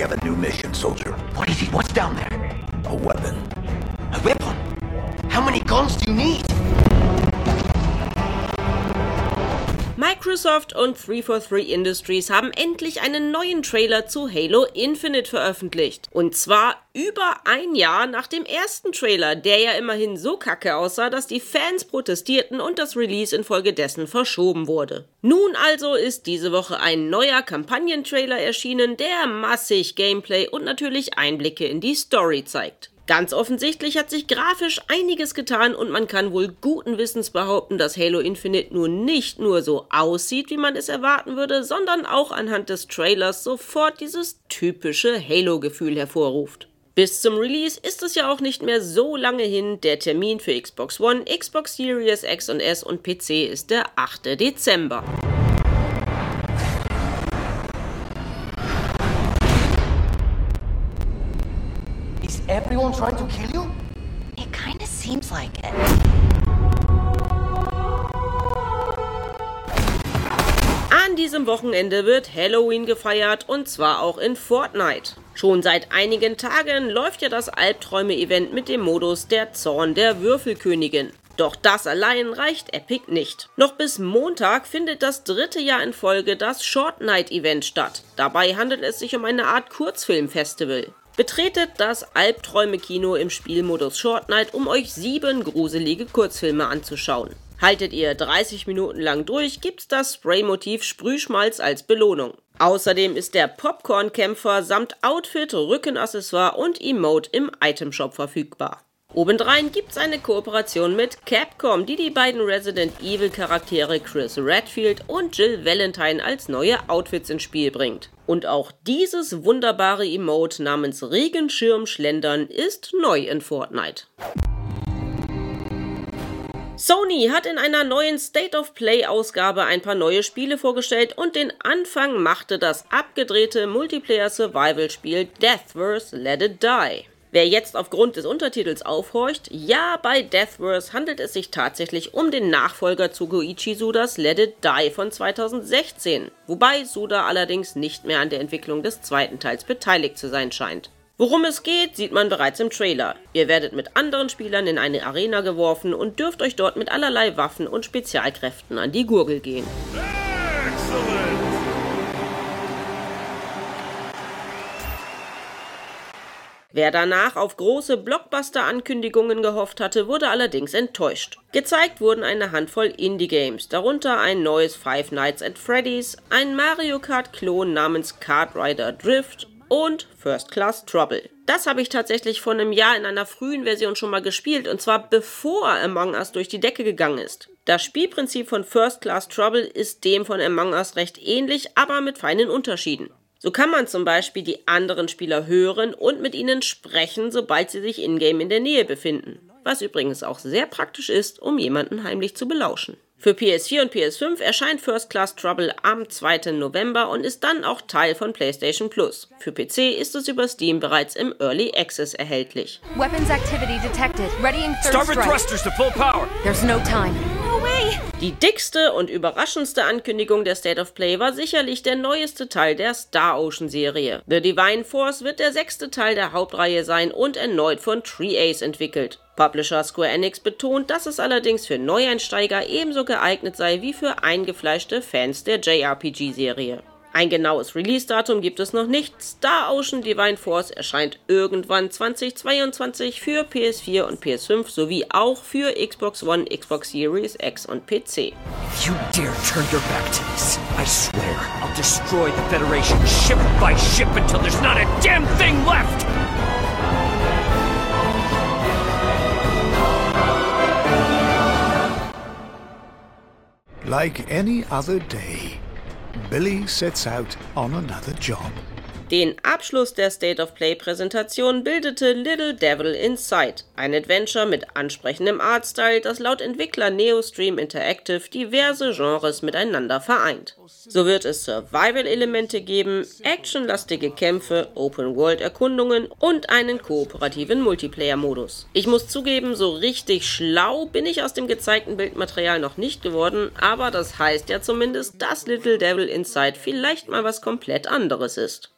We have a new mission, soldier. What is it? What's down there? A weapon. A weapon? How many guns do you need? Microsoft und 343 Industries haben endlich einen neuen Trailer zu Halo Infinite veröffentlicht. Und zwar über ein Jahr nach dem ersten Trailer, der ja immerhin so kacke aussah, dass die Fans protestierten und das Release infolgedessen verschoben wurde. Nun also ist diese Woche ein neuer Kampagnentrailer erschienen, der massig Gameplay und natürlich Einblicke in die Story zeigt. Ganz offensichtlich hat sich grafisch einiges getan und man kann wohl guten Wissens behaupten, dass Halo Infinite nun nicht nur so aussieht, wie man es erwarten würde, sondern auch anhand des Trailers sofort dieses typische Halo-Gefühl hervorruft. Bis zum Release ist es ja auch nicht mehr so lange hin. Der Termin für Xbox One, Xbox Series X und S und PC ist der 8. Dezember. Everyone trying to kill you? It kinda seems like it. An diesem Wochenende wird Halloween gefeiert und zwar auch in Fortnite. Schon seit einigen Tagen läuft ja das Albträume-Event mit dem Modus der Zorn der Würfelkönigin. Doch das allein reicht Epic nicht. Noch bis Montag findet das dritte Jahr in Folge das Short Night Event statt. Dabei handelt es sich um eine Art Kurzfilmfestival. Betretet das Albträume-Kino im Spielmodus Short Night, um euch sieben gruselige Kurzfilme anzuschauen. Haltet ihr 30 Minuten lang durch, gibt's das Spraymotiv Sprühschmalz als Belohnung. Außerdem ist der Popcorn-Kämpfer samt Outfit, Rückenaccessoire und Emote im Itemshop verfügbar. Obendrein gibt's eine Kooperation mit Capcom, die die beiden Resident Evil Charaktere Chris Redfield und Jill Valentine als neue Outfits ins Spiel bringt. Und auch dieses wunderbare Emote namens Regenschirm ist neu in Fortnite. Sony hat in einer neuen State of Play Ausgabe ein paar neue Spiele vorgestellt und den Anfang machte das abgedrehte Multiplayer Survival Spiel Deathverse Let It Die. Wer jetzt aufgrund des Untertitels aufhorcht, ja, bei Deathverse handelt es sich tatsächlich um den Nachfolger zu Goichi Sudas Let It Die von 2016, wobei Suda allerdings nicht mehr an der Entwicklung des zweiten Teils beteiligt zu sein scheint. Worum es geht, sieht man bereits im Trailer. Ihr werdet mit anderen Spielern in eine Arena geworfen und dürft euch dort mit allerlei Waffen und Spezialkräften an die Gurgel gehen. Wer danach auf große Blockbuster-Ankündigungen gehofft hatte, wurde allerdings enttäuscht. Gezeigt wurden eine Handvoll Indie-Games, darunter ein neues Five Nights at Freddy's, ein Mario Kart-Klon namens Kart Rider Drift und First Class Trouble. Das habe ich tatsächlich vor einem Jahr in einer frühen Version schon mal gespielt und zwar bevor Among Us durch die Decke gegangen ist. Das Spielprinzip von First Class Trouble ist dem von Among Us recht ähnlich, aber mit feinen Unterschieden. So kann man zum Beispiel die anderen Spieler hören und mit ihnen sprechen, sobald sie sich in-game in der Nähe befinden. Was übrigens auch sehr praktisch ist, um jemanden heimlich zu belauschen. Für PS4 und PS5 erscheint First Class Trouble am 2. November und ist dann auch Teil von PlayStation Plus. Für PC ist es über Steam bereits im Early Access erhältlich. Weapons activity detected. Readying third Starboard strike. thrusters to full power. There's no time. Die dickste und überraschendste Ankündigung der State of Play war sicherlich der neueste Teil der Star Ocean Serie. The Divine Force wird der sechste Teil der Hauptreihe sein und erneut von Tree-Ace entwickelt. Publisher Square Enix betont, dass es allerdings für Neueinsteiger ebenso geeignet sei wie für eingefleischte Fans der JRPG-Serie. Ein genaues Release-Datum gibt es noch nicht. Star Ocean Divine Force erscheint irgendwann 2022 für PS4 und PS5 sowie auch für Xbox One, Xbox Series X und PC. You dare turn your back to this, I swear I'll destroy the Federation ship by ship until there's not a damn thing left! Like any other day, Billy sets out on another job. Den Abschluss der State of Play Präsentation bildete Little Devil Inside, ein Adventure mit ansprechendem Artstyle, das laut Entwickler Neostream Interactive diverse Genres miteinander vereint. So wird es Survival-Elemente geben, actionlastige Kämpfe, Open-World-Erkundungen und einen kooperativen Multiplayer-Modus. Ich muss zugeben, so richtig schlau bin ich aus dem gezeigten Bildmaterial noch nicht geworden, aber das heißt ja zumindest, dass Little Devil Inside vielleicht mal was komplett anderes ist.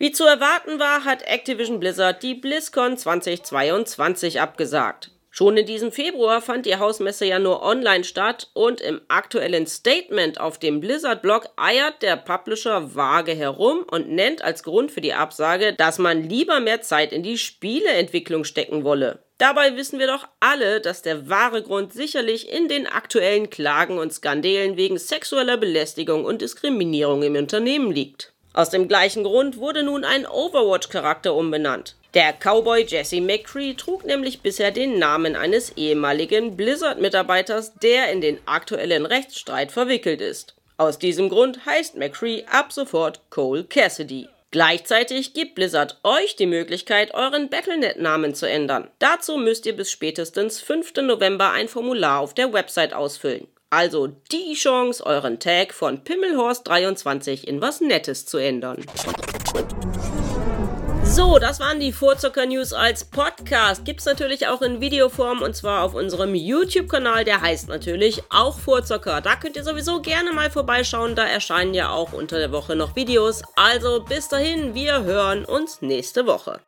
Wie zu erwarten war, hat Activision Blizzard die BlizzCon 2022 abgesagt. Schon in diesem Februar fand die Hausmesse ja nur online statt und im aktuellen Statement auf dem Blizzard-Blog eiert der Publisher vage herum und nennt als Grund für die Absage, dass man lieber mehr Zeit in die Spieleentwicklung stecken wolle. Dabei wissen wir doch alle, dass der wahre Grund sicherlich in den aktuellen Klagen und Skandalen wegen sexueller Belästigung und Diskriminierung im Unternehmen liegt. Aus dem gleichen Grund wurde nun ein Overwatch-Charakter umbenannt. Der Cowboy Jesse McCree trug nämlich bisher den Namen eines ehemaligen Blizzard-Mitarbeiters, der in den aktuellen Rechtsstreit verwickelt ist. Aus diesem Grund heißt McCree ab sofort Cole Cassidy. Gleichzeitig gibt Blizzard euch die Möglichkeit, euren Battlenet-Namen zu ändern. Dazu müsst ihr bis spätestens 5. November ein Formular auf der Website ausfüllen. Also die Chance, euren Tag von Pimmelhorst23 in was Nettes zu ändern. So, das waren die Vorzucker News als Podcast. Gibt's natürlich auch in Videoform und zwar auf unserem YouTube-Kanal. Der heißt natürlich auch Vorzucker. Da könnt ihr sowieso gerne mal vorbeischauen. Da erscheinen ja auch unter der Woche noch Videos. Also bis dahin, wir hören uns nächste Woche.